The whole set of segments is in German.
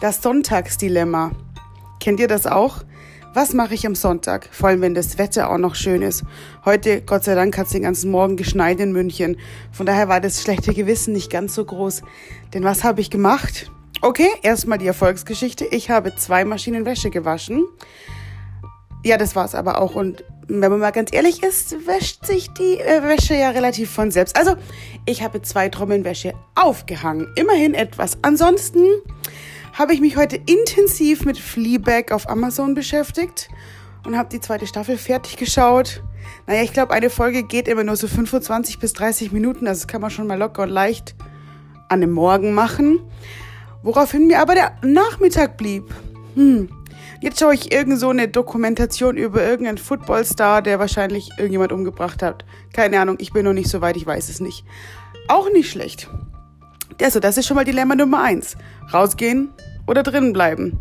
Das Sonntagsdilemma. Kennt ihr das auch? Was mache ich am Sonntag? Vor allem, wenn das Wetter auch noch schön ist. Heute, Gott sei Dank, hat es den ganzen Morgen geschneit in München. Von daher war das schlechte Gewissen nicht ganz so groß. Denn was habe ich gemacht? Okay, erstmal die Erfolgsgeschichte. Ich habe zwei Maschinen Wäsche gewaschen. Ja, das war's aber auch. Und wenn man mal ganz ehrlich ist, wäscht sich die äh, Wäsche ja relativ von selbst. Also, ich habe zwei Trommeln Wäsche aufgehangen. Immerhin etwas. Ansonsten habe ich mich heute intensiv mit Fleabag auf Amazon beschäftigt und habe die zweite Staffel fertig geschaut. Naja, ich glaube, eine Folge geht immer nur so 25 bis 30 Minuten. Also das kann man schon mal locker und leicht an dem Morgen machen. Woraufhin mir aber der Nachmittag blieb. Hm. Jetzt schaue ich irgend so eine Dokumentation über irgendeinen Footballstar, der wahrscheinlich irgendjemand umgebracht hat. Keine Ahnung, ich bin noch nicht so weit, ich weiß es nicht. Auch nicht schlecht. Also, das ist schon mal Dilemma Nummer eins. Rausgehen oder drinnen bleiben.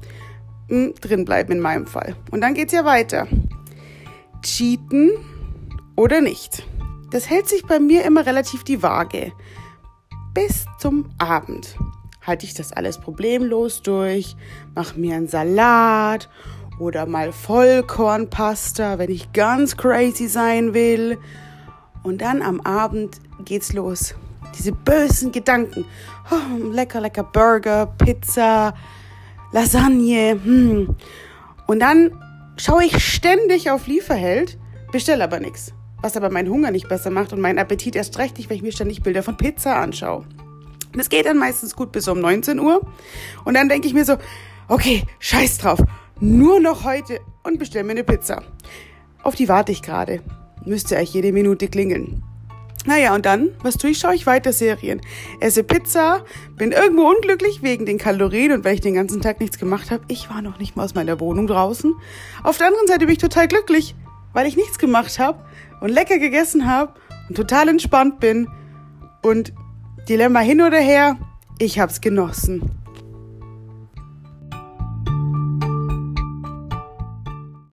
Hm, drin bleiben in meinem Fall. Und dann geht's ja weiter. Cheaten oder nicht. Das hält sich bei mir immer relativ die Waage. Bis zum Abend halte ich das alles problemlos durch, mache mir einen Salat oder mal Vollkornpasta, wenn ich ganz crazy sein will. Und dann am Abend geht's los. Diese bösen Gedanken. Oh, lecker, lecker Burger, Pizza, Lasagne. Hm. Und dann schaue ich ständig auf Lieferheld, bestelle aber nichts. Was aber meinen Hunger nicht besser macht und meinen Appetit erst recht nicht, wenn ich mir ständig Bilder von Pizza anschaue. Das geht dann meistens gut bis um 19 Uhr. Und dann denke ich mir so, okay, scheiß drauf. Nur noch heute und bestell mir eine Pizza. Auf die warte ich gerade. Müsste eigentlich jede Minute klingeln. Naja, und dann, was tue ich? Schaue ich weiter Serien. Esse Pizza, bin irgendwo unglücklich wegen den Kalorien und weil ich den ganzen Tag nichts gemacht habe. Ich war noch nicht mal aus meiner Wohnung draußen. Auf der anderen Seite bin ich total glücklich, weil ich nichts gemacht habe und lecker gegessen habe und total entspannt bin. Und Dilemma hin oder her, ich hab's genossen.